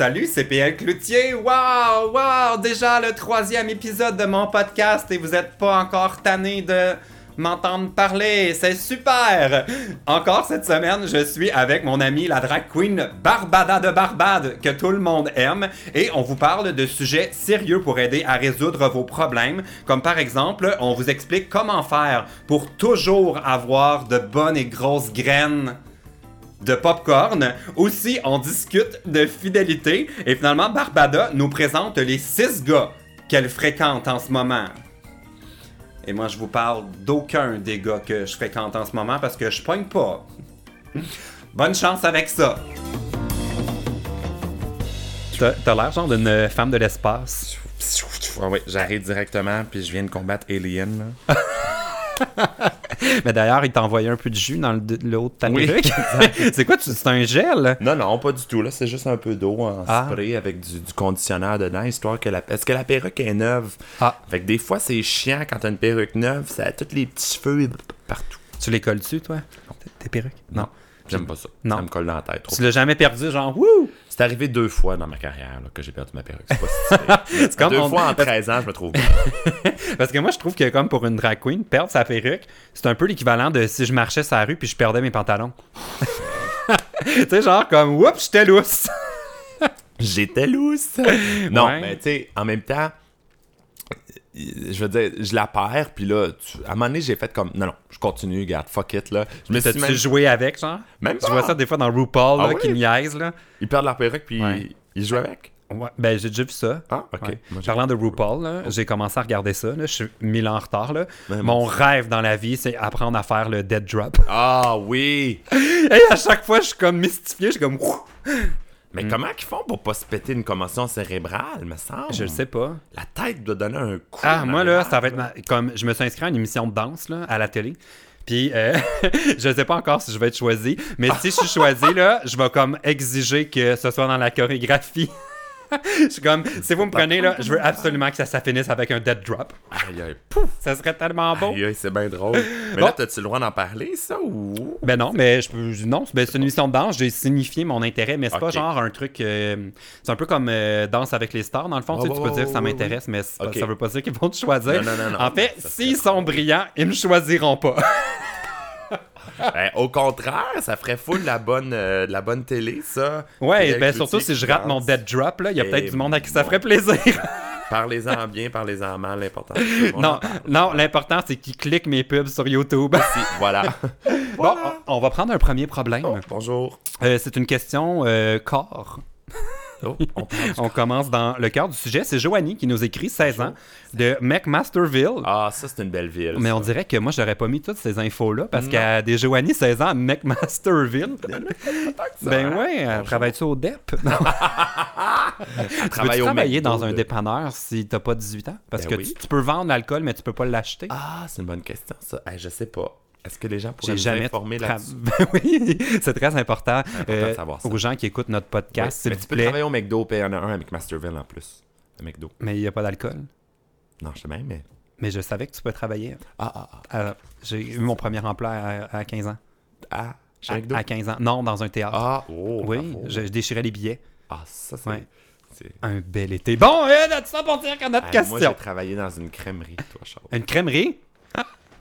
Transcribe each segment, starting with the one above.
Salut, c'est PL Cloutier. Waouh, waouh, déjà le troisième épisode de mon podcast et vous êtes pas encore tanné de m'entendre parler. C'est super. Encore cette semaine, je suis avec mon ami la drag queen Barbada de Barbade que tout le monde aime et on vous parle de sujets sérieux pour aider à résoudre vos problèmes, comme par exemple, on vous explique comment faire pour toujours avoir de bonnes et grosses graines de popcorn. Aussi, on discute de fidélité. Et finalement, Barbada nous présente les six gars qu'elle fréquente en ce moment. Et moi, je vous parle d'aucun des gars que je fréquente en ce moment parce que je pogne pas. Bonne chance avec ça. T'as l'air genre d'une femme de l'espace. Ah oui, j'arrive directement, puis je viens de combattre Alien. là. Mais d'ailleurs, il t'a envoyé un peu de jus dans le, le haut de ta perruque. c'est quoi? C'est un gel? Non, non, pas du tout. Là, c'est juste un peu d'eau en Ah. spray avec du, du conditionneur dedans, histoire que la... Est-ce que la perruque est neuve? Ah. Fait que des fois, c'est chiant quand t'as une perruque neuve, ça a tous les petits cheveux partout. Tu les colles dessus, toi? Tes perruques? Non. J'aime pas ça. Non. Ça me colle dans la tête trop. Tu l'as jamais perdu, genre, wouh! C'est arrivé deux fois dans ma carrière là, que j'ai perdu ma perruque. C'est pas si. C'est comme Deux on- fois en 13 ans, je me trouve bien. Parce que moi, je trouve que comme pour une drag queen, perdre sa perruque, c'est un peu l'équivalent de si je marchais sur la rue puis je perdais mes pantalons. tu sais, genre comme, oups, j'étais lousse. J'étais lousse. Non, Ouais. mais tu sais, en même temps, je veux dire, je la perds, puis là, tu- à un moment donné, j'ai fait comme, non, non, je continue, regarde, fuck it, là. Je suis T'as-tu même... joué avec, genre? Même Tu pas. vois ça des fois dans RuPaul, là, Ah oui? qui niaise, là. Ils perdent leur perruque, puis Ouais. ils jouent avec? Ouais, ben, j'ai déjà vu ça. Ah, ok. Ouais. Moi, j'ai- Parlant de RuPaul, là, j'ai commencé à regarder ça. Là, je suis mille ans en retard. Là. Ouais, Mon rêve dans la vie, c'est apprendre à faire le dead drop. Ah oui! Et à chaque fois, je suis comme mystifié. Je suis comme, Mais comment ils font pour pas se péter une commotion cérébrale, me semble? je le sais pas. La tête doit donner un coup. Ah, moi, là, ça va être ma- comme je me suis inscrit à une émission de danse là, à la télé. Puis, euh, je sais pas encore si je vais être choisi, mais si je suis choisi, là, je vais comme exiger que ce soit dans la chorégraphie. je suis comme, si vous me prenez, là, je veux absolument que ça, ça finisse avec un dead drop. Aïe, aïe, pouf! Ça serait tellement beau. Aïe, aïe, c'est bien drôle. Mais Bon. là, t'as-tu le droit d'en parler, ça, ou... Ben non, mais je peux. Non, ben c'est une émission de danse, j'ai signifié mon intérêt, mais c'est pas genre un truc. euh, c'est un peu comme euh, Danse avec les stars, dans le fond. tu sais, Ouais, tu peux dire que ça m'intéresse, mais c'est pas- ça veut pas dire qu'ils vont te choisir. Non, non, non. En fait, s'ils sont brillants, ils me choisiront pas. Ben, au contraire, ça ferait full la bonne, euh, de la bonne télé, ça. Ouais, Pierre ben surtout si je rate mon dead drop, là, il y a peut-être du monde à qui ça ferait plaisir. Parlez-en bien, parlez-en mal, l'important. non, non, l'important c'est qu'ils cliquent mes pubs sur YouTube. Voilà. Bon, on on va prendre un premier problème. Oh, bonjour. Euh, c'est une question euh, corps. Oh, on commence dans le cœur du sujet. C'est Joanie qui nous écrit 16 ans de McMasterville. Ah, ça, c'est une belle ville. Mais ça. on dirait que moi, j'aurais pas mis toutes ces infos-là parce qu'il y a des Joanie 16 ans à McMasterville. ben ouais, elle travaille-tu au DEP? tu peux travaille au travailler dans un dépanneur si t'as pas 18 ans? Parce Ben que oui. tu, tu peux vendre l'alcool, mais tu peux pas l'acheter. Ah, c'est une bonne question, ça. Hey, je sais pas. Est-ce que les gens pourraient jamais informer tra- là-dessus? Ben oui, c'est très important, euh, de savoir ça. aux gens qui écoutent notre podcast, s'il mais tu peux plaît. travailler au McDo, puis il y en a un avec Masterville en plus. Le McDo. Mais il n'y a pas d'alcool? Non, je sais même, mais. Mais je savais que tu peux travailler. Ah, ah, ah. Euh, J'ai eu mon premier emploi à, à 15 ans. Ah, chez À, McDo? à 15 ans. Non, dans un théâtre. Ah, oh, oui, je, je déchirais les billets. Ah, ça, c'est. Ouais. Un bel été. Bon, et là, tu pour dire qu'on a notre question. Moi, j'ai travaillé dans une crèmerie, toi, Charles. Une crèmerie?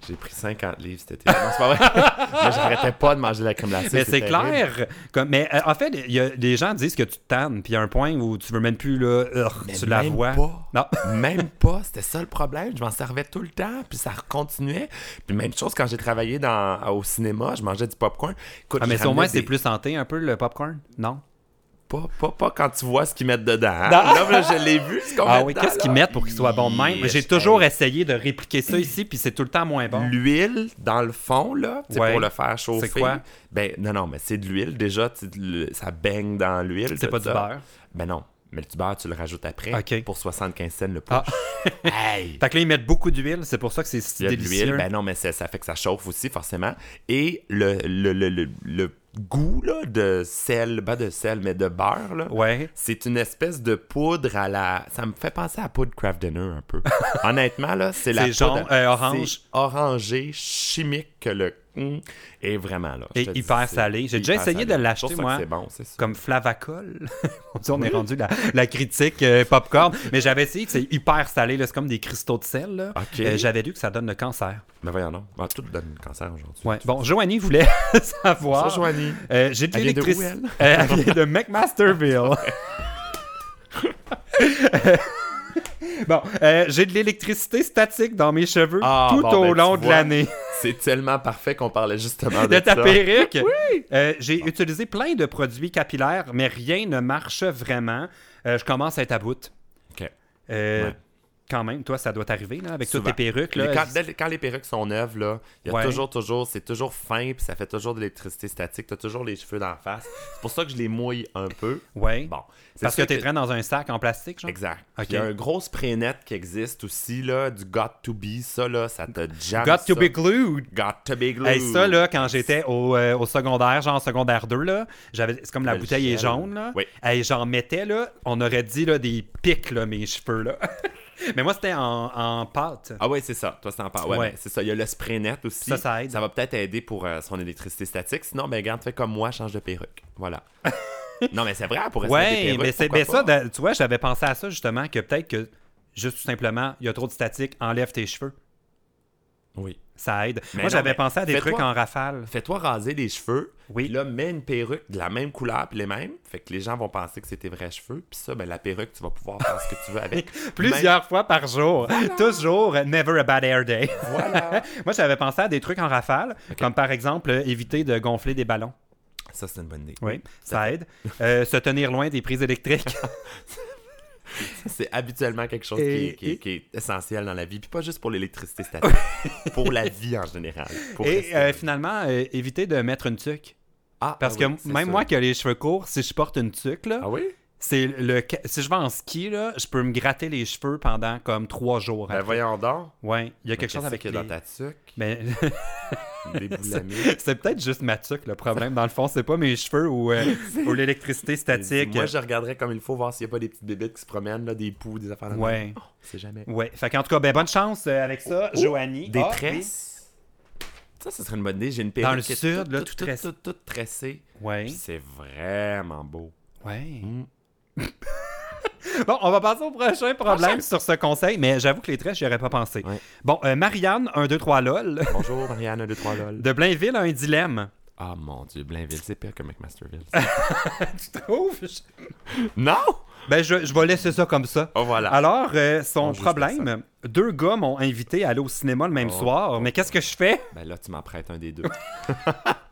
J'ai pris 50 livres cet été. Non, c'est pas vrai. mais j'arrêtais pas de manger de la crème glacée. Mais c'est clair. Comme, mais euh, en fait, il y a, les gens disent que tu te tannes, puis il y a un point où tu veux même plus, là, urgh, Mais tu la même vois. pas. Non. Même pas, c'était ça le problème. Je m'en servais tout le temps, puis ça continuait. Puis même chose quand j'ai travaillé dans, au cinéma, je mangeais du popcorn. Écoute, Ah, mais au moins, c'est plus santé un peu, le popcorn? Non? Pas, pas, pas quand tu vois ce qu'ils mettent dedans. hein. Non. Là, là, je l'ai vu, ce qu'on Ah met oui, qu'est-ce qu'ils mettent pour qu'il soit bon de même? J'ai Hey, toujours essayé de répliquer ça ici, puis c'est tout le temps moins bon. L'huile, dans le fond, là, Ouais. pour le faire chauffer. C'est quoi? Ben, non, non, mais c'est de l'huile. Déjà, le- ça baigne dans l'huile. C'est pas du beurre? Ben non. Mais du beurre, tu le rajoutes après Ok. pour 75 cents le push. Ah. hey! Fait que là, ils mettent beaucoup d'huile, c'est pour ça que c'est si délicieux. l'huile, ben non, mais ça fait que ça chauffe aussi, forcément. Et le, le, le, le, le goût là, de sel, pas de sel, mais de beurre, là, Ouais. c'est une espèce de poudre à la. Ça me fait penser à la poudre Kraft Dinner un peu. Honnêtement, là, c'est la C'est jaune, poudre. euh, orange. Orangé, chimique que le. Mm. Et vraiment, là. Et dis, hyper salé. J'ai déjà essayé de l'acheter, ça moi. bon, ça. Comme Flavacol. on dit, on est rendu la, la critique euh, popcorn. Mais j'avais essayé, c'est hyper salé. C'est comme des cristaux de sel. Euh, j'avais lu que ça donne le cancer. Mais voyons, non. Ah, tout donne le cancer aujourd'hui. Ouais. Bon, Joanie voulait savoir. Bonjour, Joanie. Euh, j'ai de l'électricité. Elle? Vient de McMasterville. bon, euh, j'ai de l'électricité statique dans mes cheveux Ah, tout bon, au ben, long de l'année. C'est tellement parfait qu'on parlait justement de, De ta ça. perruque? Oui! j'ai utilisé plein de produits capillaires, mais rien ne marche vraiment. Euh, je commence à être à bout. Ok. Euh, Ouais. Quand même, toi, ça doit t'arriver, là, avec Souvent. toutes tes perruques. Là. quand, les perruques sont neuves, là, il y a Ouais. toujours, toujours, c'est toujours fin, puis ça fait toujours de l'électricité statique. T'as toujours les cheveux d'en face. C'est pour ça que je les mouille un peu. Ouais. Bon. Parce que sûr tu traînes dans un sac en plastique, genre? Exact. Il y a un gros spray net qui existe aussi, là, du Got to Be. Ça, là, ça te jamme Got to be glued! Got to be glued. Hey, ça, là, quand j'étais au, euh, au secondaire, genre secondaire 2, là, j'avais, c'est comme la Le bouteille est jaune, là. Oui. Hey, j'en mettais, là, on aurait dit, là, des pics, là, mes cheveux, là. Mais moi, c'était en, en pâte. Ah ouais, c'est ça. Toi, c'est en parles. Ouais, Ouais. ben, c'est ça. Il y a le spray net aussi. Ça, ça aide. Ça va peut-être aider pour euh, son électricité statique. Sinon, ben, garde, fais comme moi, change de perruque. Voilà. non, mais c'est vrai, pour rester des Ouais, perruques, mais c'est mais ça, tu vois, j'avais pensé à ça, justement, que peut-être que, juste tout simplement, il y a trop de statique, enlève tes cheveux. Oui. Ça aide. Mais moi, j'avais pensé à des trucs en rafale. Fais-toi raser les cheveux. Oui. Puis là, mets une perruque de la même couleur puis les mêmes. Fait que les gens vont penser que c'est tes vrais cheveux. Puis ça, ben la perruque, tu vas pouvoir faire ce que tu veux avec. Plusieurs fois par jour. Toujours, never a bad hair day. Voilà. moi, j'avais pensé à des trucs en rafale, comme par exemple, euh, éviter de gonfler des ballons. Ça, c'est une bonne idée. Oui, ça aide. Euh, se tenir loin des prises électriques. C'est habituellement quelque chose Et- qui, est, qui est- et- qui est essentiel dans la vie. Puis pas juste pour l'électricité statique. pour la vie en général. Pour Et euh, finalement, euh, éviter de mettre une tuque. ah, Parce ah que oui, même moi qui ai les cheveux courts, si je porte une tuque, là, Ah oui? C'est le si je vais en ski, là, je peux me gratter les cheveux pendant comme trois jours. Ben après. voyons donc. Ouais, il y a quelque chose avec les... dans ta tuque? Mais boulamiers. c'est peut-être juste ma tuque le problème. Dans le fond, c'est pas mes cheveux ou, euh, ou l'électricité statique. Moi, je regarderais comme il faut voir s'il n'y a pas des petites bébites qui se promènent, là, des poux, des affaires. Ouais. Oh, c'est jamais. Ouais. Fait qu'en tout cas, ben, bonne chance euh, avec ça, Joanie. Des Ah, tresses. Ça, ce serait une bonne idée. J'ai une Dans perruque le qui est sud, là, tout toute tressée. Ouais. C'est vraiment beau. Ouais. Mm. Bon, on va passer au prochain problème sur ce conseil, mais j'avoue que les tresses, j'y aurais pas pensé. Bon, euh, Marianne, 1, 2, 3 LOL, Bonjour, Marianne, 1, 2, 3, lol. de Blainville a un dilemme. Ah mon dieu, Blainville, c'est pire que McMasterville. tu trouves? non! Ben, je, je vais laisser ça comme ça. Oh voilà. Alors, euh, son On problème, deux gars m'ont invité à aller au cinéma le même Oh. soir, mais qu'est-ce que je fais? Ben là, tu m'en prêtes un des deux.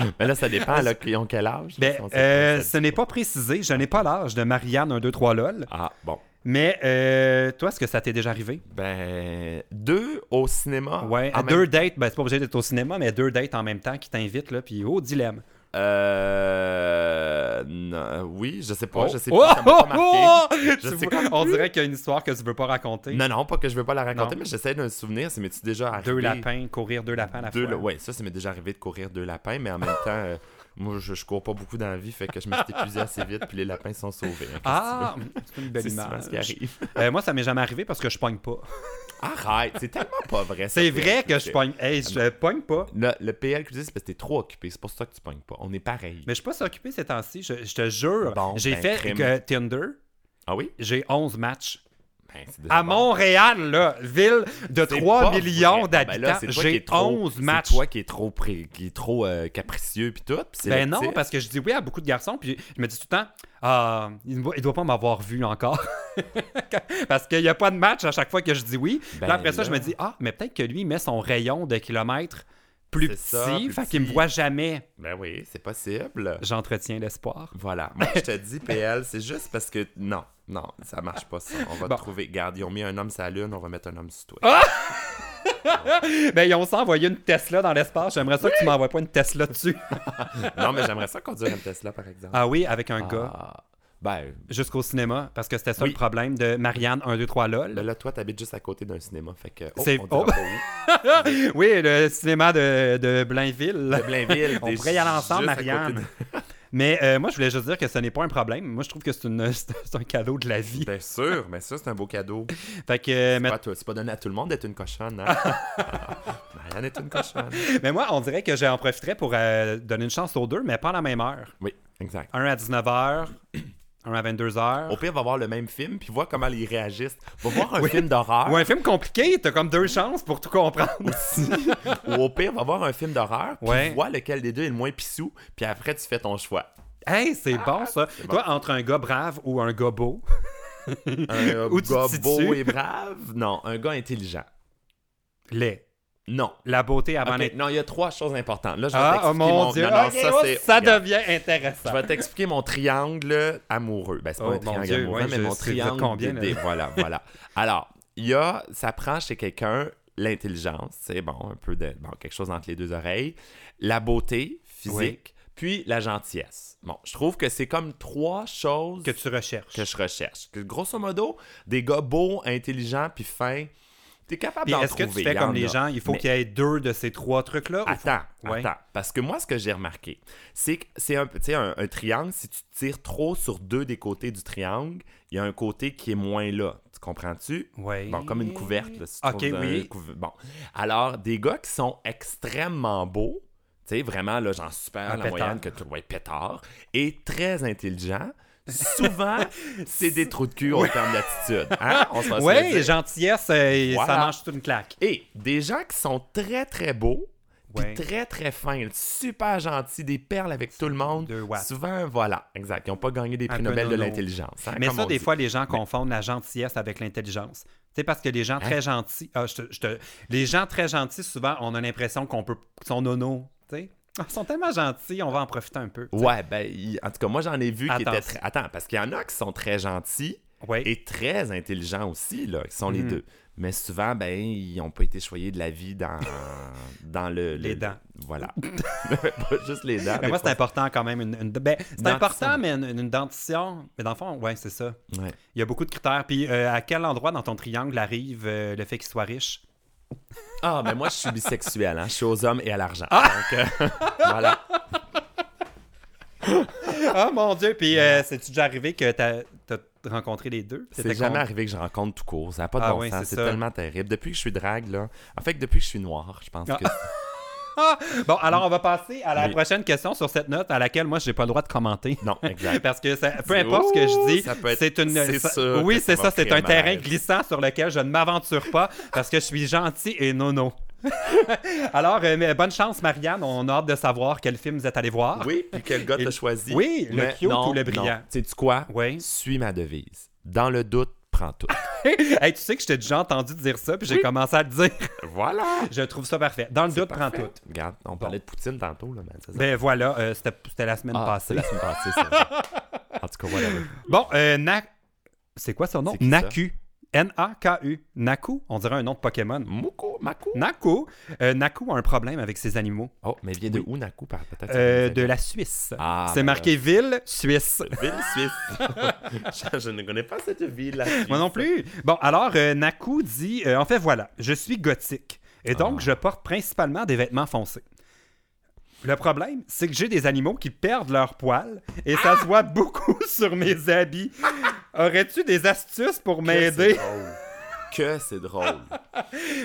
ben là, ça dépend, là, ils ont quel âge? Ben, Si euh, ce n'est pas. précisé, je n'ai pas l'âge de Marianne 1, 2, 3 LOL, Ah, bon. mais euh, toi, est-ce que ça t'est déjà arrivé? Ben, deux au cinéma. Ouais, à même- deux dates, ben c'est pas obligé d'être au cinéma, mais deux dates en même temps qui t'invitent, là, puis oh, dilemme. Euh. non, oui, je sais pas, je sais Oh! pas, ça Oh! marqué. Tu Je sais vois, comme On dirait qu'il y a une histoire que tu veux pas raconter. Non, non, pas que je veux pas la raconter, Non. mais j'essaie de me souvenir. Ça m'est déjà arrivé? Deux lapins, courir deux lapins à la Deux, fois. ouais, ça, ça m'est déjà arrivé de courir deux lapins, mais en même temps, euh, moi, je, je cours pas beaucoup dans la vie, fait que je me suis épuisé assez vite, puis les lapins sont sauvés. hein, Ah, c'est une belle image. ce qui arrive. Euh, moi, ça m'est jamais arrivé parce que je pogne pas. Arrête, c'est tellement pas vrai. C'est vrai que je pogne. Hey, je pogne pas. Le, le PL que tu dis, c'est parce que t'es trop occupé, c'est pour ça que tu pognes pas. On est pareil. Mais je suis pas si occupé ces temps-ci. Je, je te jure. Bon, j'ai ben, fait que Tinder. Ah oui? J'ai 11 matchs. Ben, À. Montréal, là, ville de C'est 3 pas millions. Ben d'habitants, j'ai es trop- 11 matchs. C'est toi qui est trop, pré- qui est trop euh, capricieux puis tout. Ben non, parce que je dis oui à beaucoup de garçons, puis je me dis tout le temps, ah, il ne doit, pas m'avoir vu encore. parce qu'il n'y a pas de match à chaque fois que je dis oui. Puis Ben après ça, je me dis, ah, mais peut-être que lui, il met son rayon de kilomètres plus petit, ça, plus fait qu'il me voit jamais. Ben oui, c'est possible. J'entretiens l'espoir. Voilà. Moi, je te dis, PL, c'est juste parce que non, non, ça marche pas ça. On va Bon. te trouver. Garde, ils ont mis un homme sur la lune, on va mettre un homme sur toi. Ah! Ben, ils ont aussi envoyé une Tesla dans l'espace. J'aimerais ça que tu m'envoies pas une Tesla dessus. non, mais j'aimerais ça conduire une Tesla, par exemple. ah oui, avec un gars. Ah. Ben, Jusqu'au cinéma, parce que c'était ça Oui. le problème de Marianne 1, 2, 3 LOL. ben là, toi, t'habites juste à côté d'un cinéma. Fait que. Oh, C'est- oh. oui, le cinéma de, de Blainville. De Blainville. On pourrait y aller ensemble, Marianne. de- Mais euh, moi, je voulais juste dire que ce n'est pas un problème. Moi, je trouve que c'est une- c'est un cadeau de la vie. Bien sûr, mais ça, c'est un beau cadeau. Fait que, C'est mais, pas, toi- c'est pas donné à tout le monde d'être une cochonne. Hein? Marianne est une cochonne. mais moi, on dirait que j'en profiterais pour euh, donner une chance aux deux, mais pas à la même heure. Oui, exact. Un à 19h, un à 22h. Au pire, va voir le même film, puis voir comment ils réagissent. Va voir un film d'horreur. Ou un film compliqué, t'as comme deux chances pour tout comprendre. Ou au pire, va voir un film d'horreur, puis Ouais. vois lequel des deux est le moins pissou, puis après, tu fais ton choix. hey, c'est bon ça. Ah, bon. Toi, entre un gars brave ou un gars beau, Un Où gars beau et brave? Non, un gars intelligent. laid. Non. La beauté avant Ok, l'être. Non, il y a trois choses importantes. Là, je vais Ah, t'expliquer oh mon mon... dieu. Non, non, Ok, ça, oh, ça devient intéressant. Je vais t'expliquer mon triangle amoureux. Ben, c'est pas Oh, un mon triangle Dieu, amoureux, ouais, mais mon triangle combien, des-? Voilà, voilà. Alors, il y a, ça prend chez quelqu'un l'intelligence, c'est bon, un peu de, bon, quelque chose entre les deux oreilles, la beauté physique, puis la gentillesse. Bon, je trouve que c'est comme trois choses Que tu recherches. que je recherche. Que, grosso modo, des gars beaux, intelligents, puis fins, t'es capable d'en est-ce que trouver. tu fais comme les gens, il faut Mais- qu'il y ait deux de ces trois trucs-là? faut- Attends, Ouais. attends. Parce que moi, ce que j'ai remarqué, c'est que c'est un, triangle, si tu tires trop sur deux des côtés du triangle, il y a un côté qui est moins là. Tu comprends-tu? Ouais. Bon, comme une couverte. Là, si tu Ok, un oui. Bon. Alors, des gars qui sont extrêmement beaux, tu sais, vraiment, là, genre super Un la pétard. moyenne que tu vois, pétard, et très intelligents, souvent, c'est des trous de cul en termes d'attitude. Hein? Dire. gentillesse, euh, ça mange toute une claque. Et des gens qui sont très, très beaux, puis très, très fins, super gentils, des perles avec tout le monde. Souvent, voilà, exact. Ils n'ont pas gagné des prix Nobel de l'intelligence. hein, Mais ça, des dit. fois, les gens confondent la gentillesse avec l'intelligence. Tu sais, parce que les gens Hein? très gentils, ah, je te- je te- les gens très gentils, souvent, on a l'impression qu'on peut, qu'ils sont nono, tu sais. Ah, Ils sont tellement gentils, on va en profiter un peu. Ouais, ben, il- en tout cas, moi, j'en ai vu qui Attends. étaient très... Attends, parce qu'il y en a qui sont très gentils Ouais. et très intelligents aussi, là, qui sont les Mhm. deux. Mais souvent, ben, ils n'ont pas été choyés de la vie dans, dans le... Les le- dents. Voilà. pas juste les dents. Mais moi, c'est important quand même. Une, une- ben, c'est important, mais une, une dentition. Mais dans le fond, ouais, c'est ça. Ouais. Il y a beaucoup de critères. Puis euh, à quel endroit dans ton triangle arrive euh, le fait qu'il soit riche? Ah, ben moi, je suis bisexuel, hein. Je suis aux hommes et à l'argent. Donc, euh, voilà. Ah mon Dieu! Puis euh, c'est-tu déjà arrivé que t'as as rencontré les deux? C'est jamais con- arrivé que je rencontre tout court. Ça n'a pas de Ah bon oui, sens. c'est tellement terrible. Depuis que je suis drague, là. En fait, depuis que je suis noir, je pense Ah. que. Bon, alors on va passer à la Oui. prochaine question sur cette note à laquelle moi, j'ai pas le droit de commenter. Non, exact. Parce que ça- peu importe ce que je dis, c'est une. c'est ça- sûr oui, c'est ça c'est un terrain glissant sur lequel je ne m'aventure pas parce que je suis gentil et nono. Alors, euh, bonne chance, Marianne. On a hâte de savoir quel film vous êtes allé voir. Oui, puis quel gars t'as choisi. Oui, le cute non, ou le brillant? Sais-tu quoi? Oui. Suis ma devise. Dans le doute, prends tout. hey, tu sais que je t'ai déjà entendu dire ça, puis j'ai commencé à le dire. voilà. je trouve ça parfait. Dans le doute, prends tout. Regarde, on parlait de Poutine tantôt, là, ça. Ben voilà, euh, c'était la semaine Ah, passée. la semaine passée, c'est. En tout cas, voilà. Bon, euh, Na... C'est quoi son nom? Naku. N-A-K-U. Naku, on dirait un nom de Pokémon. Mouko, Maku? Naku. Euh, Naku a un problème avec ses animaux. Oh, mais vient de où, Naku, peut-être? Euh, de la Suisse. Ah, C'est ben marqué ville, Suisse. Ville suisse. je, je ne connais pas cette ville. Moi non plus. Bon, alors, euh, Naku dit En fait, voilà, je suis gothique. Et donc, Ah. je porte principalement des vêtements foncés. Le problème, c'est que j'ai des animaux qui perdent leurs poils et ça se voit beaucoup sur mes habits. Aurais-tu des astuces pour m'aider? Que c'est drôle.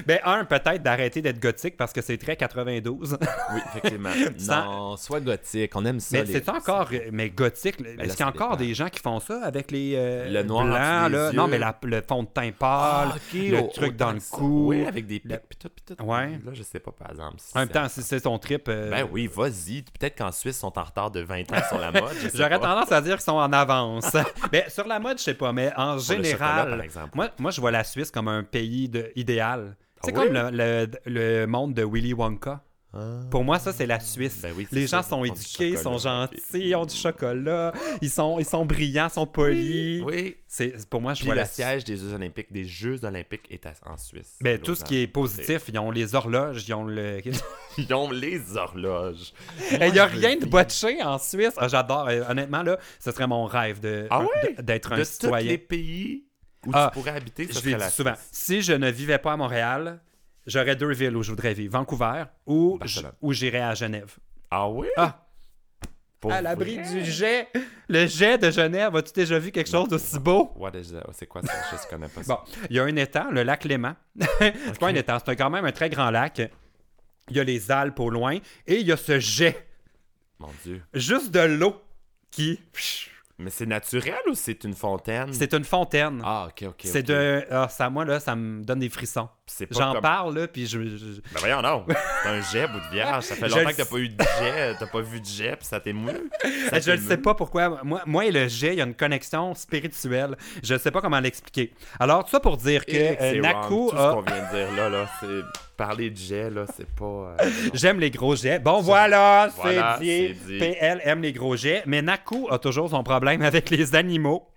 Ben, un, peut-être d'arrêter d'être gothique parce que c'est très 92. Oui, effectivement. Non, soit gothique, on aime ça. mais les- c'est encore. Mais gothique, là, est-ce qu'il y a encore des gens qui font ça avec les. euh, Le noir blancs, là? yeux. Non, mais la- le fond de teint pâle. Ah, le truc dans le cou. Oui, avec des pics, Le- pis tout, pis tout. Ouais. Là, je sais pas, par exemple. si En même temps, si c'est ton trip. euh, Ben oui, vas-y. Peut-être qu'en Suisse, ils sont en retard de 20 ans sur la mode. J'aurais tendance à dire qu'ils sont en avance. mais sur la mode, je sais pas, mais en général, moi, moi, je vois la Suisse comme un pays de, idéal. C'est Ah oui? comme le, le- le monde de Willy Wonka. Ah. Pour moi, ça, c'est la Suisse. Ben oui, c'est Les ça, gens sont éduqués, sont gentils, ils ont du chocolat, ils sont, ils sont brillants, ils sont polis. Oui. C'est Pour moi, je Puis vois le la siège des Jeux Olympiques, des Jeux Olympiques est en Suisse. Ben, tout ce qui est positif, ils ont les horloges, ils ont le. Ils ont les horloges. Il n'y a rien de botché en Suisse. Ah, J'adore. Euh, Honnêtement, là, ce serait mon rêve de, Ah d'être un de citoyen. tous les pays où Ah, tu pourrais habiter, ce Je serait la souvent. Suisse. Si je ne vivais pas à Montréal, j'aurais deux villes où je voudrais vivre. Vancouver ou, ou j'irais à Genève. Ah oui? Ah! Pour à l'abri du jet. Le jet de Genève. As-tu déjà vu quelque chose d'aussi beau? What is that? C'est quoi ça? Je ne connais pas ça. Bon, il y a un étang, le lac Léman. c'est pas un étang, c'est quand même un très grand lac. Il y a les Alpes au loin et il y a ce jet, Mon Dieu. juste de l'eau qui. Mais c'est naturel ou c'est une fontaine? C'est une fontaine. Ah, ok, ok. c'est ok. de. Ah, ça, moi, là, ça me donne des frissons. J'en comme- parle, là, puis je. je- Ben voyons non. C'est un jet, bout de vierge. Ça fait Je longtemps que t'as pas eu de jet, t'as pas vu de jet, puis ça t'émeut. Je ne sais pas pourquoi. Moi, moi et le jet, il y a une connexion spirituelle. Je ne sais pas comment l'expliquer. Alors, tout ça pour dire que euh, c'est Naku wrong. Tout ce a. qu'on vient de dire là, là, c'est parler de jet, là, c'est pas. euh. J'aime les gros jets. Bon, voilà, Voilà, c'est dit. c'est dit. PL aime les gros jets. Mais Naku a toujours son problème avec les animaux.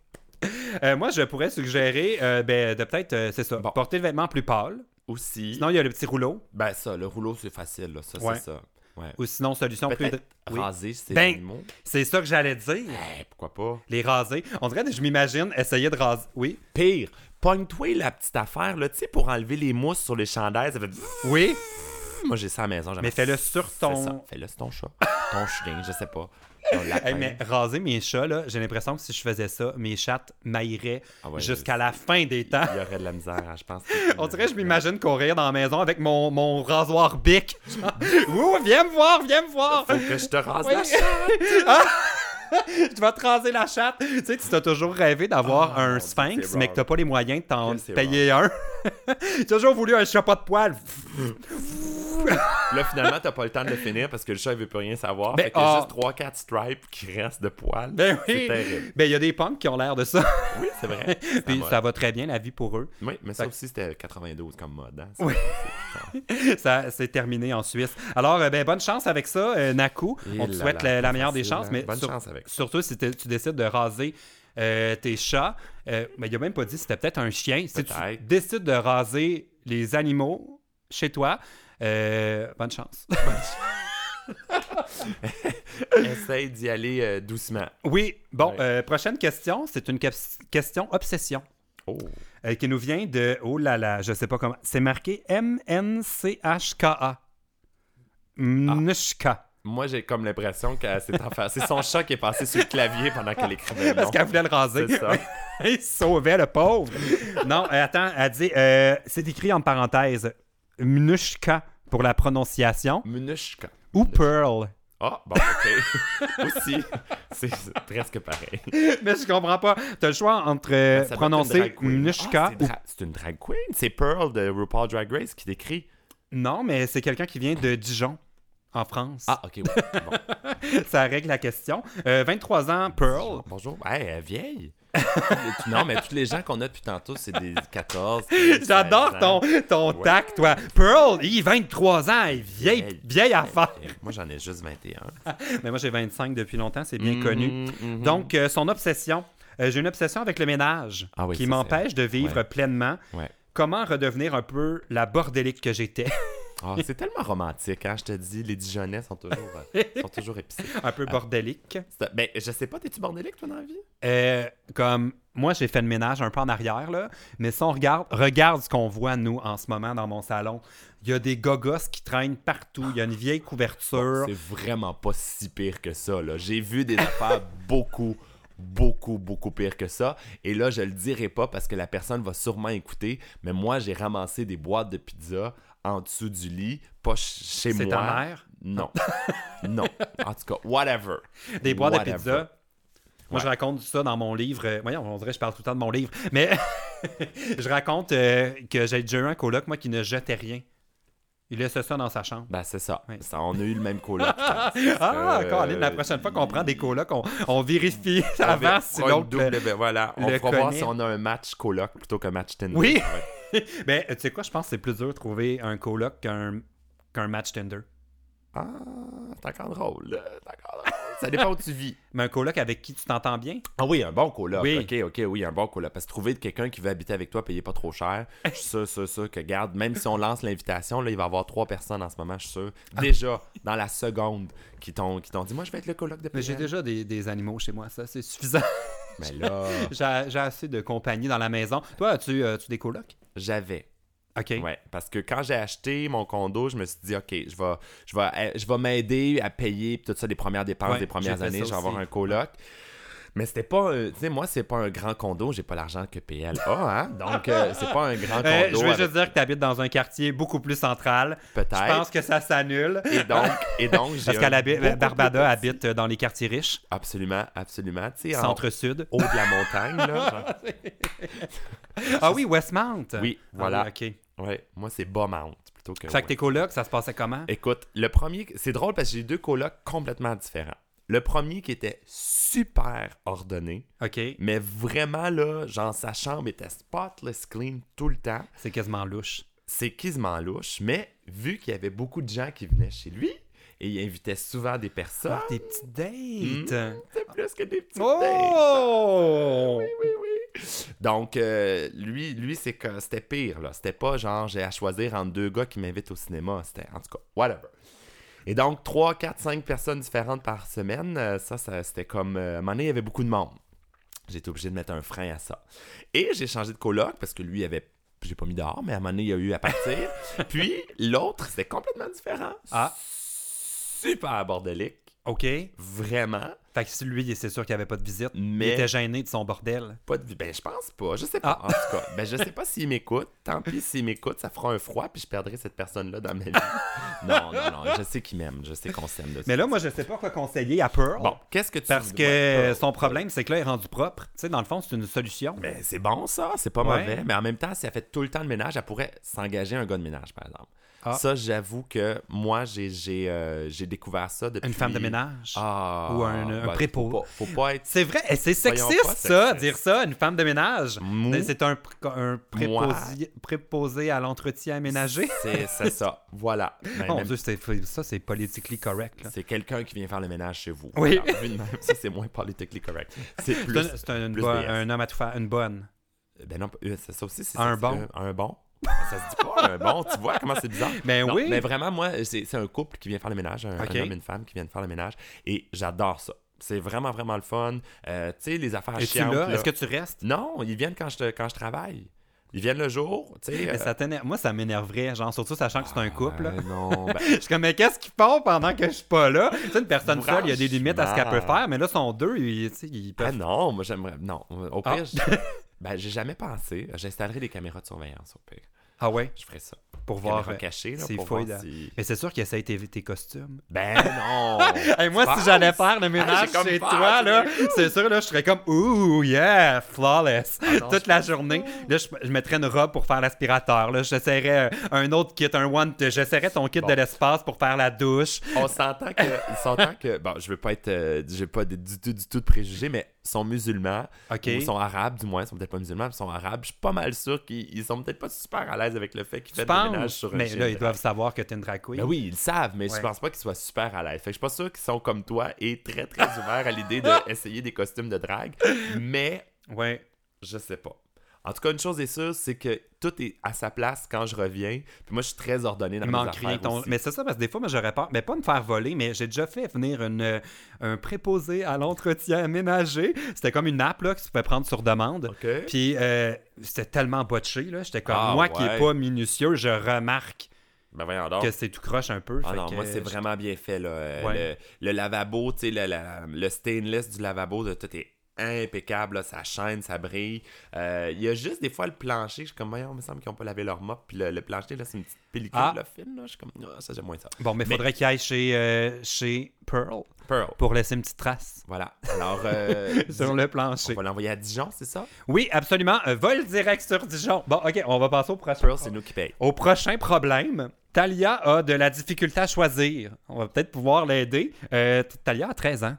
Euh, moi, je pourrais suggérer euh, ben, de peut-être, c'est ça, Bon. porter le vêtement plus pâle. Aussi. Sinon, il y a le petit rouleau. Ben ça, le rouleau, c'est facile, là. Ça, Ouais. c'est ça. Ouais. Ou sinon, solution plus. Oui. raser ces Ben- animaux. C'est ça que j'allais dire. Eh, pourquoi pas? Les raser. On dirait que je m'imagine essayer de raser. Oui. Pire, pogne-toi la petite affaire, là, tu sais, pour enlever les mousses sur les chandails, ça fait... Oui. Moi, j'ai ça à la maison. Mais fais-le sur ton-. Fais-le sur ton chat. ton chien, je sais pas. Hey, mais raser mes chats, là, j'ai l'impression que si je faisais ça, mes chattes m'haïraient Ah ouais, jusqu'à la fin des temps. Il y aurait de la misère, hein, je pense. On dirait que je m'imagine courir dans la maison avec mon, mon rasoir bic. Ouh, viens me voir, viens me voir. Faut que je te rase Oui. la chatte. Ah! Je vais te raser la chatte. Tu sais, tu t'as toujours rêvé d'avoir Ah, un sphinx, mais wrong. que t'as pas les moyens de t'en payer un. J'ai toujours voulu un chat pas de poils. Là, finalement, t'as pas le temps de le finir parce que le chat, il veut plus rien savoir. Ben, fait y a ah. juste 3-4 stripes qui restent de poils. Ben C'est oui. terrible. Ben, il y a des punks qui ont l'air de ça. Oui, c'est vrai. Puis ça va très bien, la vie pour eux. Oui, mais ça aussi, c'était 92 comme mode. Hein? Oui. c'est- ça c'est terminé en Suisse. Alors, euh, ben, bonne chance avec ça, euh, Naku. Et On te souhaite la, meilleure des chances. hein. Mais Bonne sur- chance avec. surtout si tu décides de raser euh, tes chats. Euh, mais il a même pas dit si c'était peut-être un chien. Si tu décides de raser les animaux chez toi, euh, bonne chance. Essaye d'y aller euh, doucement. oui, bon, Ouais. euh, prochaine question. C'est une question obsession. Oh. qui nous vient de. Oh là là, je sais pas comment. C'est marqué M-N-C-H-K-A. Mnushka. Moi, j'ai comme l'impression que c'est son chat qui est passé sur le clavier pendant qu'elle écrivait. Parce qu'elle voulait le raser. C'est ça. Il sauvait le pauvre. non, attends, elle dit. c'est écrit en parenthèse. Mnushka pour la prononciation. Munushka. Ou Pearl. Ah, bon, ok. Aussi, c'est presque pareil. Mais je comprends pas. T'as le choix entre euh, prononcer Ah, c'est ou. dra- C'est une drag queen? C'est Pearl de RuPaul Drag Race qui décrit. Non, mais c'est quelqu'un qui vient de Dijon, en France. Ah, ok, oui. Bon. Ça règle la question. Euh, 23 ans, Pearl. Bonjour. Hey, elle est vieille. non, mais tous les gens qu'on a depuis tantôt, c'est des 14. 15, J'adore 16 ton, ton Ouais. tact, toi. Pearl, il 23 ans, elle est vieille, Vieille. vieille affaire. Moi, j'en ai juste 21. Mais moi, j'ai 25 depuis longtemps, c'est bien Mhm, connu. mhm. Donc, euh, son obsession. Euh, j'ai une obsession avec le ménage Ah oui, qui m'empêche de vivre Ouais. pleinement. Ouais. Comment redevenir un peu la bordélique que j'étais? Ah, c'est tellement romantique, hein, je te dis. Les Dijonnais sont toujours, euh, sont toujours épicés. un peu bordélique. C'est- Ben, je sais pas, t'es-tu bordélique, toi, dans la vie? Euh, comme moi, j'ai fait le ménage un peu en arrière, là. Mais si on regarde, regarde ce qu'on voit, nous, en ce moment, dans mon salon. Il y a des gogos qui traînent partout. Il y a une vieille couverture. C'est vraiment pas si pire que ça, là. J'ai vu des affaires beaucoup, beaucoup, beaucoup pire que ça. Et là, je le dirai pas parce que la personne va sûrement écouter. Mais moi, j'ai ramassé des boîtes de pizza en dessous du lit, pas ch- chez moi. C'est ta mère? Non. non. En tout cas, whatever. Des boîtes de Whatever. pizza. Moi, Ouais. je raconte ça dans mon livre. Euh, Voyons, on dirait que je parle tout le temps de mon livre. Mais je raconte euh, que j'ai déjà eu un coloc, moi, qui ne jetait rien. Il laissait ça dans sa chambre. Ben, c'est ça. Ça, On a eu le même coloc. Ah, Euh, Colin, la prochaine fois qu'on prend des colocs, on, on vérifie On avant va- si l'autre. double- ben, voilà, on le fera voir connaît. si on a un match coloc plutôt qu'un match Tinder. Oui. Ben, tu sais quoi, je pense que c'est plus dur de trouver un coloc qu'un qu'un match Tinder. Ah, c'est encore drôle. Ça dépend où tu vis. Mais un coloc avec qui tu t'entends bien? Ah oui, un bon coloc. Oui. OK, OK, oui, un bon coloc. Parce que trouver quelqu'un qui veut habiter avec toi, payer pas trop cher, je suis sûr, sûr, sûr que, garde, même si on lance l'invitation, là, il va y avoir trois personnes en ce moment, je suis sûr. Déjà, dans la seconde, qui t'ont qui t'ont dit, moi, je vais être le coloc de Mais j'ai déjà des, des animaux chez moi, ça, c'est suffisant. Mais là, j'ai assez de compagnie dans la maison. Toi, as-tu as-tu des colocs? j'avais. OK. Ouais, parce que quand j'ai acheté mon condo, je me suis dit, OK, je vais, je vais, euh, je vais m'aider à payer tout ça, les premières dépenses Ouais, des premières années. Je vais avoir un coloc. Mais c'était pas, tu sais, moi, c'est pas un grand condo, j'ai pas l'argent que PL a, hein? Donc, euh, c'est pas un grand condo. Euh, je veux avec- juste dire que tu habites dans un quartier beaucoup plus central. Je Peut-être. pense que ça s'annule. Et donc, et donc j'ai. Parce beaucoup Barbada habite dans les quartiers riches, Absolument, absolument. Tu sais, en centre-sud. haut de la montagne, là. Ah oui, Westmount. Oui, Ah voilà. oui, OK. Ouais, moi, c'est Beaumont plutôt que. Fait que tes colocs, ça se passait comment? Écoute, le premier, c'est drôle parce que j'ai deux colocs complètement différents. Le premier qui était super ordonné, OK. mais vraiment là, genre sa chambre était spotless clean tout le temps. C'est quasiment louche. C'est quasiment louche, mais vu qu'il y avait beaucoup de gens qui venaient chez lui et il invitait souvent des personnes, Ah, des petites dates. c'est plus que des petites dates. Oh! Oui, oui, oui. Donc, euh, lui, lui c'était pire, là. C'était pas genre, j'ai à choisir entre deux gars qui m'invitent au cinéma. C'était, en tout cas, whatever. Et donc, 3, 4, 5 personnes différentes par semaine, euh, ça, ça c'était comme... euh, à un moment donné, il y avait beaucoup de monde. J'ai été obligé de mettre un frein à ça. Et j'ai changé de coloc parce que lui, il avait... J'ai pas mis dehors, mais à un moment donné, il y a eu à partir. Puis, l'autre, c'était complètement différent. Ah. Super bordélique. OK. Vraiment. Fait que si lui, c'est sûr qu'il n'y avait pas de visite. Il Mais- était gêné de son bordel. Pas de... Ben, je pense pas. Je sais pas. Ah. En tout cas, ben, je sais pas s'il m'écoute. Tant pis s'il m'écoute, ça fera un froid, puis je perdrai cette personne-là dans ma vie. non, non, non. Je sais qu'il m'aime. Je sais qu'on s'aime Mais là, moi, je sais pas quoi conseiller à Pearl. Bon, qu'est-ce que tu Parce que son problème, c'est que là, il est rendu propre. Tu sais, dans le fond, c'est une solution. Ben, c'est bon, ça. C'est pas Ouais. mauvais. Mais en même temps, si elle fait tout le temps de ménage, elle pourrait s'engager un gars de ménage, par exemple. Ah. Ça, j'avoue que moi, j'ai euh, découvert ça depuis... Une femme de ménage? Ah, Ou un- un ben, prépo. Faut pas, faut pas être... C'est vrai, c'est sexiste, pas ça, dire ça, une femme de ménage. C'est un, pr- un préposé, préposé à l'entretien ménager. C'est ça. Voilà. Ben, Mon même- Dieu, ça, c'est politically correct. C'est quelqu'un qui vient faire le ménage chez vous. Oui. Même, ça, c'est moins politically correct. C'est plus... c'est un, un homme à tout faire, une bonne. Ben non, euh, c'est ça aussi. c'est Un bon. Un bon. Ça se dit pas bon. Tu vois comment c'est bizarre? Ben Non, oui. Mais vraiment, moi, c'est c'est un couple qui vient faire le ménage. Un, homme et une femme qui viennent faire le ménage. Et j'adore ça. C'est vraiment, vraiment le fun. Euh, tu sais, les affaires Es-tu chiantes. Est-ce que tu restes? Non, ils viennent quand je, quand je travaille. Ils viennent le jour, tu sais. Mais euh, ça t'énerve. Moi, ça m'énerverait, genre, surtout sachant que c'est un couple. là. euh, non, ben, Je suis comme, mais qu'est-ce qu'ils font pendant que je suis pas là? Tu sais, une personne seule, il y a des limites à ce qu'elle peut faire, mais là, sont deux, ils, ils ah peuvent. non, moi j'aimerais. Non, au Ah. pire, ben, j'ai jamais pensé. J'installerai des caméras de surveillance au pire. Ah ouais, Je ferais ça. pour voir. Euh, cachées, là, c'est pour fouille, voir là. si... Mais c'est sûr qu'ils essayent tes, tes costumes. Ben non! Hey, moi, si j'allais faire le ménage Ah, comme chez toi, là, c'est sûr, là, je serais comme, ouh, yeah, flawless. Ah non, Toute la journée. Là, je, je mettrais une robe pour faire l'aspirateur. Là, j'essaierais euh, un autre kit, un one. J'essaierais ton kit Bon. de l'espace pour faire la douche. On s'entend que, s'entend que, bon, je veux pas être, euh, j'ai pas du tout, du tout de préjugés, mais sont musulmans, OK. ou sont arabes, du moins, ils sont peut-être pas musulmans, mais ils sont arabes. Je suis pas mal sûr qu'ils ils sont peut-être pas super à l'aise avec le fait qu'ils font le ménage penses? sur un Mais là, ils doivent savoir que t'es une drag queen. Ben oui, ils le savent, mais Ouais. je pense pas qu'ils soient super à l'aise. Fait que je suis pas sûr qu'ils sont comme toi et très très ouverts à l'idée d'essayer des costumes de drague, mais Ouais. je sais pas. En tout cas, une chose est sûre, c'est que tout est à sa place quand je reviens. Puis moi, je suis très ordonné dans Il mes manque affaires rien. Ton... aussi. Mais c'est ça, parce que des fois, moi, j'aurais peur. Mais pas me faire voler, mais j'ai déjà fait venir une, euh, un préposé à l'entretien ménager. C'était comme une app là, que tu pouvais prendre sur demande. Puis euh, c'était tellement botché. là. J'étais comme, Ah, moi qui est pas minutieux, je remarque Ben que c'est tout croche un peu. Ah non, que, moi, c'est vraiment bien fait. Là. Euh, Ouais. Le, le lavabo, tu sais, le, le stainless du lavabo, de, tout est impeccable. là, ça chaîne, ça brille. Euh, Il y a juste des fois le plancher. Je suis comme, voyons, il me semble qu'ils n'ont pas lavé leur mop. Puis le, le plancher, là, c'est une petite pellicule Ah. là, fine. Là. Je suis comme, ah, ça, j'aime moins ça. Bon, mais Mais- faudrait qu'il aille chez, euh, chez Pearl Pearl. pour laisser une petite trace Voilà. Alors, euh, sur le on plancher. va l'envoyer à Dijon, c'est ça? Oui, absolument. Euh, vol direct sur Dijon. Bon, OK, on va passer au prochain. Pearl, c'est nous qui paye. Au prochain problème, Talia a de la difficulté à choisir. On va peut-être pouvoir l'aider. Talia a 13 ans.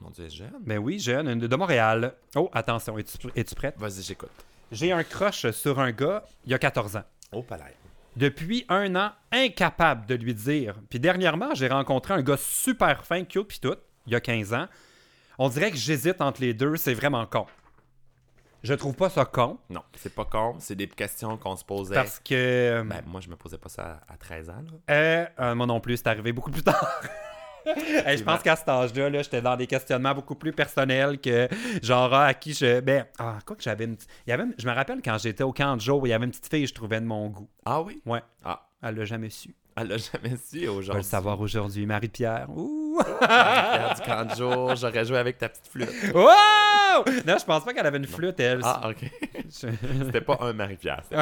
Mon Dieu, jeune. Ben oui, jeune, une de Montréal. Oh, attention, es-tu es-tu prête? Vas-y, j'écoute. J'ai un crush sur un gars il y a 14 ans. Au palais. Depuis un an, incapable de lui dire. Puis dernièrement, j'ai rencontré un gars super fin, cute, puis tout, il y a 15 ans. On dirait que j'hésite entre les deux, c'est vraiment con. Je trouve pas ça con, Non, c'est pas con. C'est des questions qu'on se posait. parce que... Ben, moi, je me posais pas ça à, à 13 ans. Là. Euh, euh, moi non plus, c'est arrivé beaucoup plus tard. Hey, je pense qu'à cet âge-là, là, j'étais dans des questionnements beaucoup plus personnels que genre ah, à qui je. Ben, ah, quoi que j'avais une. Il y avait... Je me rappelle quand j'étais au camp de jour, il y avait une petite fille que je trouvais de mon goût. Ah oui? Ouais. Ah, Elle l'a jamais su. elle l'a jamais su Je vais aujourd'hui. le savoir aujourd'hui. Marie-Pierre. Ouh! Pierre du camp de jour, j'aurais joué avec ta petite flûte. wow! Non, je pense pas qu'elle avait une flûte, elle. Ah, ok. Je- C'était pas un Marie-Pierre.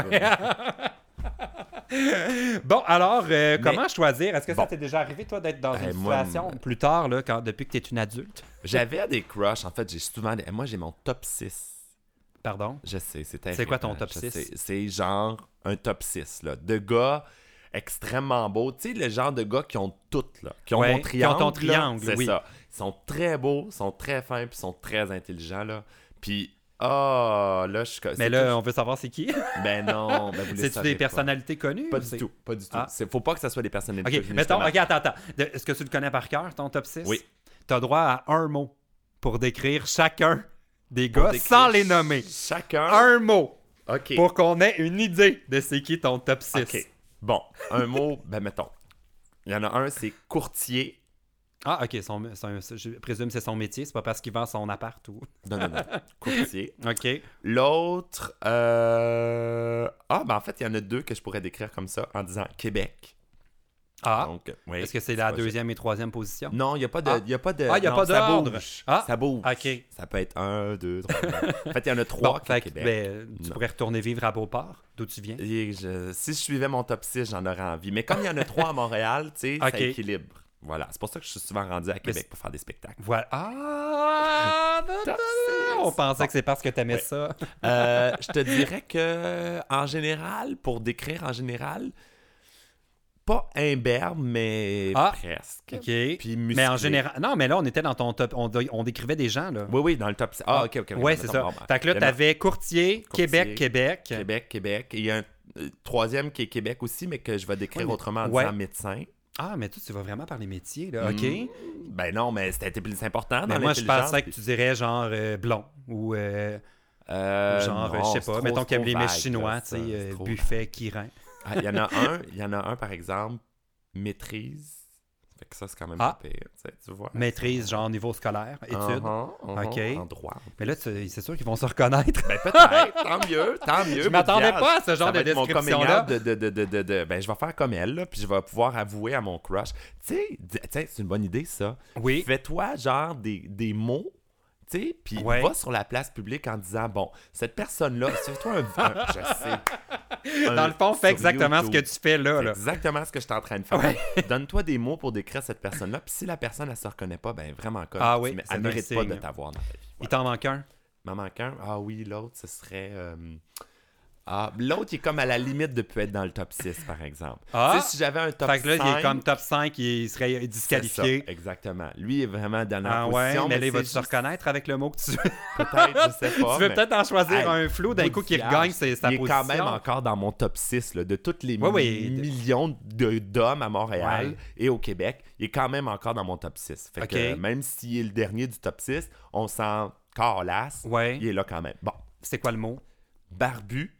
bon, alors, euh, comment choisir? Est-ce que ça t'est déjà arrivé, toi, d'être dans Eh, une moi, situation plus tard, là, quand, depuis que tu es une adulte? J'avais des crushs. En fait, j'ai souvent. des- Moi, j'ai mon top 6. Pardon? Je sais, c'est terrible. C'est quoi ton top je 6? sais. C'est genre un top 6, là. De gars extrêmement beaux. Tu sais, le genre de gars qui ont tout, là. Qui ont Ouais, mon qui ont triangle. ton triangle, C'est oui. ça. Ils sont très beaux, sont très fins, puis sont très intelligents, là. Puis, ah, là, je suis. Mais là, tout- on veut savoir c'est qui? Ben non, ben vous C'est-tu des pas. personnalités connues? Pas du tout, pas du tout. Ah. Faut pas que ça soit des personnalités. Connues, mettons, ok, attends, attends. Est-ce que tu le connais par cœur, ton top 6? Oui. Tu as droit à un mot pour décrire chacun des Pour gars sans les nommer. Chacun? Un mot Ok. pour qu'on ait une idée de c'est qui ton top 6. Ok. Bon, un mot, ben mettons. Il y en a un, c'est courtier. Ah, ok, son, son- je présume que c'est son métier, c'est pas parce qu'il vend son appart ou. Non, non, non. courtier. Ok. L'autre, euh... ah, ben en fait, il y en a deux que je pourrais décrire comme ça en disant Québec. Ah, Donc, oui, est-ce que c'est la deuxième et troisième position? Non, il n'y a pas de. Ah. il Y a pas de Ah, il y a non, pas ça bouge. Ah. Ça bouge. Ok. Ça peut être un, deux, trois. en fait, il y en a Bon, trois qui fait Québec. ben, tu Non. pourrais retourner vivre à Beauport, d'où tu viens? Je- si je suivais mon top 6, j'en aurais envie. Mais comme il y en a trois à Montréal, tu sais, Ok. ça équilibre. Voilà. C'est pour ça que je suis souvent rendu à Québec pour faire des spectacles. Voilà. Ah! On pensait que c'est parce que t'aimais Ouais. ça. Euh, je te dirais que, en général, pour décrire en général, pas imberbe, mais Ah. presque. OK. Puis musclé. mais en général. Non, mais là, on était dans ton top. On, on décrivait des gens, là. Oui, oui, dans le top 6. Ah, ok, ok. Ouais, c'est ça. Bon, Fait que là, t'avais Courtier, Courtier, Québec, Québec. Québec, Québec. Et il y a un euh, troisième qui est Québec aussi, mais que je vais décrire Ouais, mais- autrement en ouais. disant médecin. Ah, mais toi, tu vas vraiment par les métiers, là. OK. Mm. Ben non, mais c'était plus important dans Mais moi, je pensais que tu dirais genre euh, blond ou euh, Euh, genre, non, je sais pas, trop- mettons qu'il aime trop les vague, chinois, tu sais, euh, buffet, Kirin. Ah, Il y en a un, il y en a un par exemple, maîtrise. Fait que ça c'est quand même Ah. pas pire, tu vois. Maîtrise, genre niveau scolaire, études. Uh-huh, uh-huh, Ok. En droit. Mais là, tu- c'est sûr qu'ils vont se reconnaître. Ben peut-être, tant mieux, tant mieux. Je m'attendais pas à ce genre de description-là. De, de, de, de, ben je vais faire comme elle, là, puis je vais pouvoir avouer à mon crush. Tu sais, c'est une bonne idée ça. Oui. Fais-toi genre des, des mots, puis Ouais. va sur la place publique en disant, bon, cette personne-là, fais-toi un, un- je sais. un- Dans le fond, fais exactement ce que tu fais là. Là. exactement ce que je suis en train de faire. Ouais. Donne-toi des mots pour décrire cette personne-là. Puis si la personne, elle se reconnaît pas, ben vraiment comme. Ah oui, elle un mérite pas signe. de t'avoir dans ta vie. Il t'en manque un? M'en manque un? Ah oui, l'autre, ce serait. euh, Ah, l'autre, il est comme à la limite de peut être dans le top 6, par exemple. Ah! Tu sais, si j'avais un top Fait que là, 5, il est comme top 5, il serait disqualifié. ça, exactement. Lui est vraiment dans la Ah ouais, position. mais là, il va c'est se juste- reconnaître avec le mot que tu veux? Peut-être, je sais pas. tu veux mais- peut-être en choisir Hey, un flou d'un coup qui regagne c'est sa il est position. quand même encore dans mon top 6 là, de tous les Oui, oui. millions d'hommes à Montréal Ouais. et au Québec. Il est quand même encore dans mon top 6. Fait que, euh, même s'il est le dernier du top 6, on s'en carlasse. Ouais. Il est là quand même. Bon, C'est quoi le mot? barbu,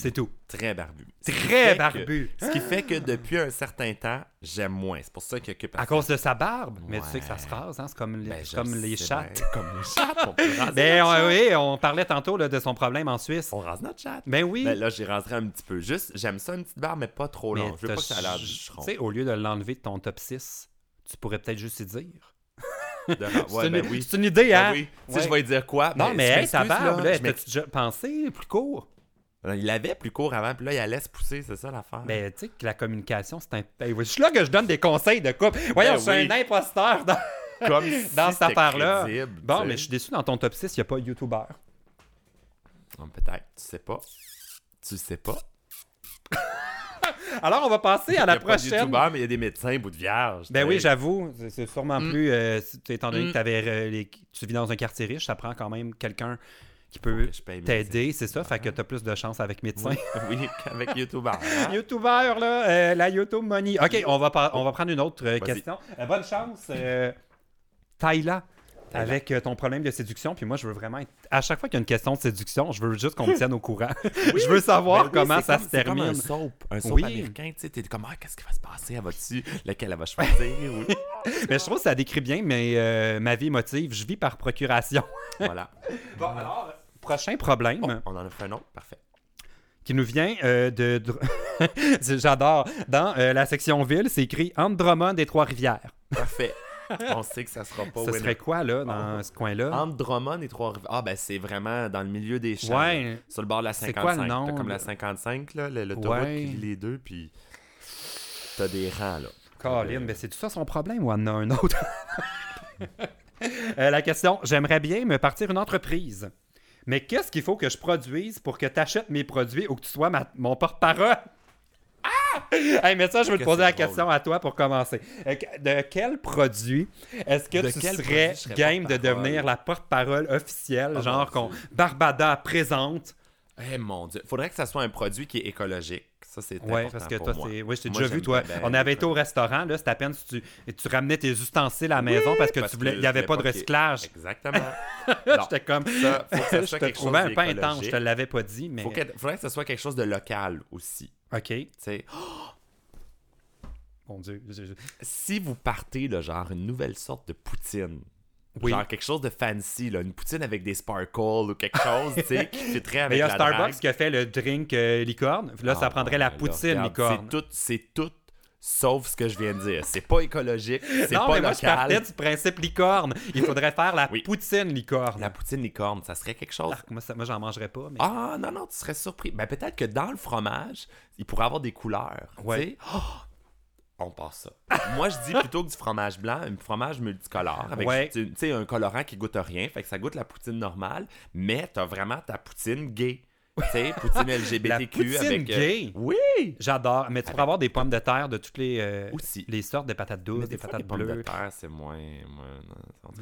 C'est tout. très barbu. Très barbu. ce qui fait que depuis un certain temps, j'aime moins. C'est pour ça qu'il occupe À cause de sa barbe? Mais tu sais que ça se rase, hein? C'est comme, les- Ben, comme le les chattes. Comme les chattes. Ben chatte. oui, on parlait tantôt de son problème en Suisse. On rase notre chat. Ben oui. Ben là, j'y raserai un petit peu. Juste, j'aime ça une petite barbe, mais pas trop mais long. Je veux pas que ça a l'air Tu sais, au lieu de l'enlever de ton top 6, tu pourrais peut-être juste y dire. De ra- c'est une, ben oui. c'est une idée, Ben hein? Tu sais, je vais dire quoi? Non, Ben, mais je hey, ta barbe, là, là, je t'as-tu déjà pensé plus court? Il l'avait plus court avant, puis là, il la laisse pousser, c'est ça l'affaire. Ben, tu sais que la communication, c'est un. Je suis là que je donne des conseils de couple. Voyons, Ben je suis oui. un imposteur dans, Comme si dans cette affaire-là. Bon, mais je suis déçu, dans ton top 6, il n'y a pas YouTuber. Peut-être, tu sais pas. Tu sais pas. Alors, on va passer à Il y la a pas de prochaine. mais il y a des médecins bout de vierge. Ben oui, j'avoue, c'est- sûrement Mm. plus. euh, étant donné Mm. que t'avais, euh, les- tu vis dans un quartier riche, ça prend quand même quelqu'un qui peut t'aider, c'est ça, fait que t'as plus de chance avec médecin. Oui, oui, qu'avec youtubeur. hein. YouTuber, là, euh, la YouTube Money. Ok, on va, par- on va prendre une autre euh, question. Euh, bonne chance, euh, Tyla. avec euh, ton problème de séduction. Puis moi, je veux vraiment être... À chaque fois qu'il y a une question de séduction, je veux juste qu'on me tienne au courant. je veux savoir Ben oui, comment ça comme- se c'est comme termine. un soap, un soap Oui. américain, tu sais, t'es comme, ah, qu'est-ce qui va se passer? Elle va-tu, lequel elle va choisir? Mais je trouve que ça décrit bien mais, euh, ma vie émotive. Je vis par procuration. voilà. Bon, alors, prochain problème. Oh, on en a fait un autre, parfait. qui nous vient euh, de. J'adore. Dans euh, la section ville, c'est écrit entre Drummond et Trois-Rivières. Parfait. on sait que ça sera pas Ce winner. serait quoi, là, dans ce coin-là? Entre Drummond et Trois-Rivières. Ah, ben c'est vraiment dans le milieu des champs. Ouais. Sur le bord de la C'est 55. quoi le nom, T'as comme la 55, là, le- l'autoroute Ouais. qui lie les deux, puis t'as des rangs, là. Colin, mais c'est tout ça son problème ou en a un autre? Euh, la question, j'aimerais bien me partir une entreprise. Mais qu'est-ce qu'il faut que je produise pour que tu achètes mes produits ou que tu sois ma- mon porte-parole? Ah! Hey, mais ça, je veux te poser la drôle. question à toi pour commencer. Euh, De quel produit est-ce que De tu serais, game de devenir la porte-parole officielle, Oh, genre qu'on. Barbada présente? Eh mon dieu. Faudrait que ça soit un produit qui est écologique. Ça, c'est Ouais, important parce que pour toi, c'est. Oui, je t'ai déjà vu, toi. bien, On avait été au restaurant, là, c'était à peine si tu, et tu ramenais tes ustensiles à la maison parce que parce tu voulais. que Il n'y avait je pas de recyclage. Exactement. Non, J'étais comme. ça, faut que ça je soit te quelque chose trouvais un peu intense, je te l'avais pas dit, mais. Faut que, faudrait que ça soit quelque chose de local aussi. Ok. Tu sais, Mon Dieu. je- je- si vous partez de genre une nouvelle sorte de poutine, Oui. genre quelque chose de fancy, là, une poutine avec des sparkles ou quelque chose, tu sais, qui fitterait Mais avec il y a la Starbucks drague. qui a fait le drink euh, licorne. Là, ça Ah, prendrait la ben poutine regarde, licorne. C'est tout, c'est tout sauf ce que je viens de dire. C'est pas écologique, c'est non, pas mais moi, je partais du principe licorne. Il faudrait faire la Oui. poutine licorne. La poutine licorne, ça serait quelque chose. Arc, moi, j'en mangerais pas. Mais... Ah non, non, tu serais surpris. Ben peut-être que dans le fromage, il pourrait avoir des couleurs. tu Ouais. sais. Oh! On passe ça. Moi, je dis plutôt que du fromage blanc, un fromage multicolore avec Ouais. tu sais, un colorant qui goûte à rien, fait que ça goûte la poutine normale, mais t'as vraiment ta poutine gay. Tu sais, poutine LGBTQ La poutine avec. euh, gay? Oui! J'adore. Mais tu pourrais avoir des pommes de terre de toutes les, euh, Aussi. les sortes de patates douces, Mais des, des fois, patates les pommes de bleues. terre, c'est moins. moins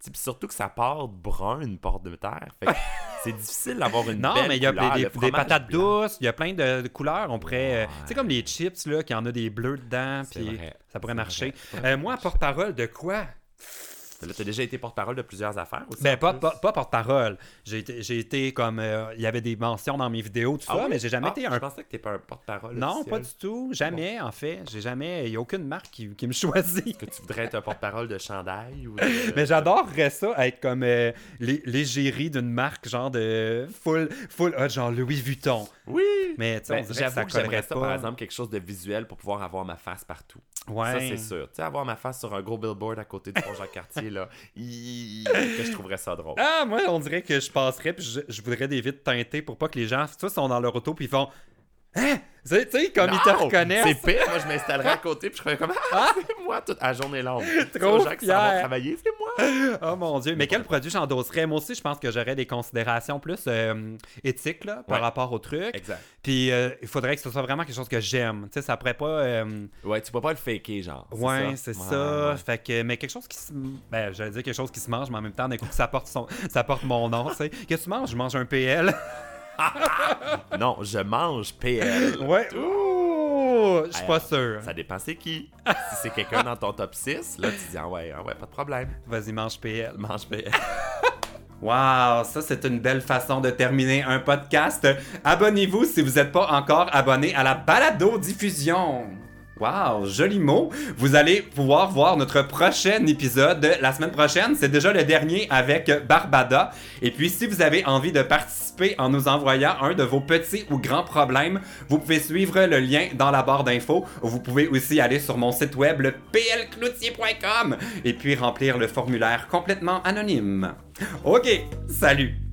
sais, puis surtout que ça part brun, une porte de terre. Fait que c'est difficile d'avoir une Non, belle mais il y a couleur. des, des patates blanc, douces, il y a plein de, de couleurs. On pourrait. euh, Ouais. sais, comme les chips, là, qui en a des bleus dedans, C'est puis ça pourrait c'est marcher. vrai. Euh, moi, porte-parole de quoi? Là, t'as déjà été porte-parole de plusieurs affaires aussi. Ben, en pas, pas, pas porte-parole. J'ai été, comme. euh, Il y avait des mentions dans mes vidéos, tout Ah ça, oui? mais j'ai jamais Ah, été Je un. pensais que t'es pas un porte-parole. Non, officiel. pas du tout. Jamais, en fait. J'ai jamais. Il n'y a aucune marque qui, qui me choisit. Que tu voudrais être un porte-parole de chandail ou de... Mais j'adorerais ça, être comme euh, l'é- l'égérie d'une marque, genre de full, full hot, genre Louis Vuitton. Oui! Mais tu sais, Ben, que J'avoue ça que j'aimerais ça, par exemple, quelque chose de visuel pour pouvoir avoir ma face partout. ouais. Ça, c'est sûr. Tu sais, avoir ma face sur un gros billboard à côté du pont Jacques-Cartier, là, que je trouverais ça drôle. Ah, moi, on dirait que je passerais, puis je, je voudrais des vitres teintées pour pas que les gens, tu sais, sont dans leur auto, puis ils font. Hein? Tu sais, comme ils te reconnaissent. C'est pire, moi je m'installerais à côté puis je serais comme Ah, c'est moi toute la journée longue. Trop fier. travailler, c'est moi. Oh mon dieu, mais quel produit j'endosserais? Moi aussi, je pense que j'aurais des considérations plus euh, éthiques là, par Ouais. rapport au truc. Exact. Puis euh, il faudrait que ce soit vraiment quelque chose que j'aime. Tu sais, ça pourrait pas. euh, Ouais, tu peux pas le faker, genre. Ouais, c'est ça. ouais. Fait que, mais quelque chose qui se. Ben, j'allais dire quelque chose qui se mange, mais en même temps, d'un coup, ça porte, son... ça porte mon nom, tu sais. Qu'est-ce que tu manges? Je mange un PL. Non, je mange PL. ouais. Ouh! Je suis pas sûr. Ça dépend c'est qui. si c'est quelqu'un dans ton top 6, là, tu dis Ah ouais, ah ouais, pas de problème. Vas-y, mange PL. Mange PL. Wow, ça c'est une belle façon de terminer un podcast. Abonnez-vous si vous n'êtes pas encore abonné à la balado diffusion. Wow, joli mot. Vous allez pouvoir voir notre prochain épisode la semaine prochaine. C'est déjà le dernier avec Barbada. Et puis, si vous avez envie de participer en nous envoyant un de vos petits ou grands problèmes, vous pouvez suivre le lien dans la barre d'infos. Vous pouvez aussi aller sur mon site web, le plcloutier.com, et puis remplir le formulaire complètement anonyme. Ok, salut!